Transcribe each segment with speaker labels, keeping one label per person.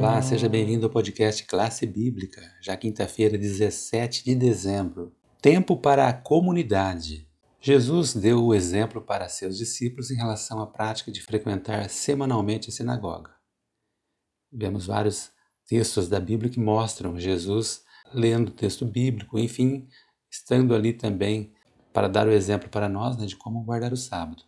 Speaker 1: Olá, seja bem-vindo ao podcast Classe Bíblica, já quinta-feira, 17 de dezembro. Tempo para a comunidade. Jesus deu o exemplo para seus discípulos em relação à prática de frequentar semanalmente a sinagoga. Vemos vários textos da Bíblia que mostram Jesus lendo o texto bíblico, enfim, estando ali também para dar o exemplo para nós né, de como guardar o sábado.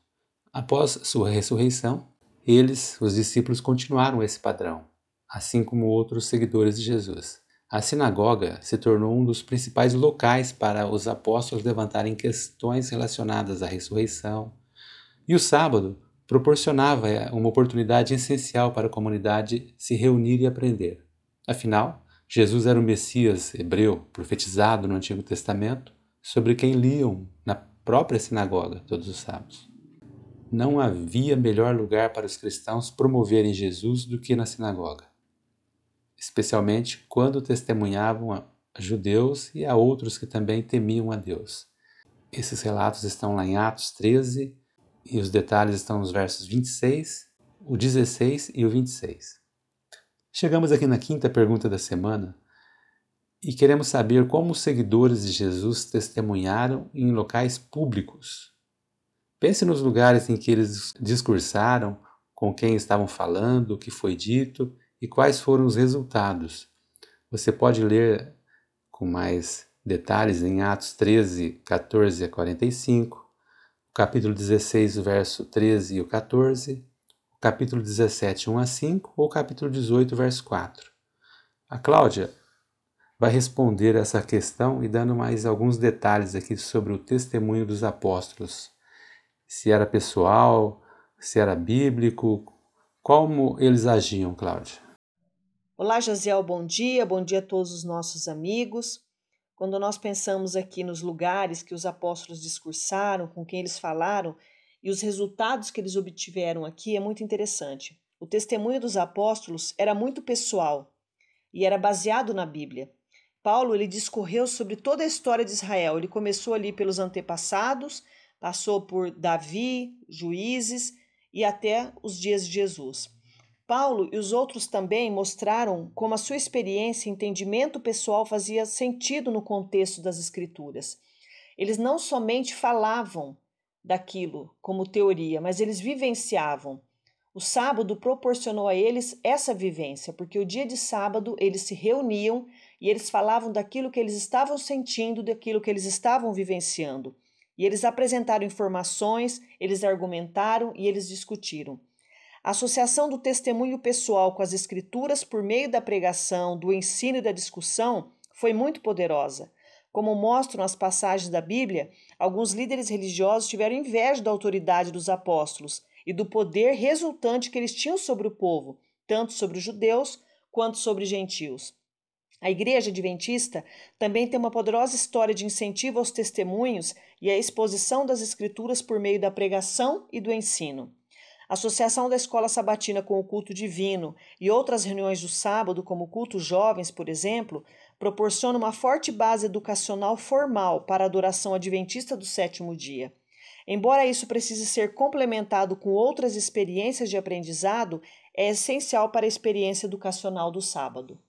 Speaker 1: Após sua ressurreição, eles, os discípulos, continuaram esse padrão, assim como outros seguidores de Jesus. A sinagoga se tornou um dos principais locais para os apóstolos levantarem questões relacionadas à ressurreição, e o sábado proporcionava uma oportunidade essencial para a comunidade se reunir e aprender. Afinal, Jesus era o Messias hebreu profetizado no Antigo Testamento, sobre quem liam na própria sinagoga todos os sábados. Não havia melhor lugar para os cristãos promoverem Jesus do que na sinagoga, especialmente quando testemunhavam a judeus e a outros que também temiam a Deus. Esses relatos estão lá em Atos 13 e os detalhes estão nos versos 26, o 16 e o 26. Chegamos aqui na quinta pergunta da semana e queremos saber como os seguidores de Jesus testemunharam em locais públicos. Pense nos lugares em que eles discursaram, com quem estavam falando, o que foi dito e quais foram os resultados. Você pode ler com mais detalhes em Atos 13, 14 a 45, o capítulo 16, verso 13 e o 14, o capítulo 17, 1 a 5 ou o capítulo 18, verso 4. A Cláudia vai responder essa questão e dando mais alguns detalhes aqui sobre o testemunho dos apóstolos. Se era pessoal, se era bíblico, como eles agiam, Cláudia?
Speaker 2: Olá, Josiel, bom dia, bom dia a todos os nossos amigos. Quando nós pensamos aqui nos lugares que os apóstolos discursaram, com quem eles falaram e os resultados que eles obtiveram aqui, é muito interessante. O testemunho dos apóstolos era muito pessoal e era baseado na Bíblia. Paulo ele discorreu sobre toda a história de Israel. Ele começou ali pelos antepassados, passou por Davi, juízes e até os dias de Jesus. Paulo e os outros também mostraram como a sua experiência e entendimento pessoal fazia sentido no contexto das Escrituras. Eles não somente falavam daquilo como teoria, mas eles vivenciavam. O sábado proporcionou a eles essa vivência, porque o dia de sábado eles se reuniam e eles falavam daquilo que eles estavam sentindo, daquilo que eles estavam vivenciando. E eles apresentaram informações, eles argumentaram e eles discutiram. Associação do testemunho pessoal com as escrituras por meio da pregação, do ensino e da discussão foi muito poderosa. Como mostram as passagens da Bíblia, alguns líderes religiosos tiveram inveja da autoridade dos apóstolos e do poder resultante que eles tinham sobre o povo, tanto sobre os judeus quanto sobre gentios. A Igreja Adventista também tem uma poderosa história de incentivo aos testemunhos e à exposição das Escrituras por meio da pregação e do ensino. Associação da escola sabatina com o culto divino e outras reuniões do sábado, como o culto jovens, por exemplo, proporciona uma forte base educacional formal para a adoração adventista do sétimo dia. Embora isso precise ser complementado com outras experiências de aprendizado, é essencial para a experiência educacional do sábado.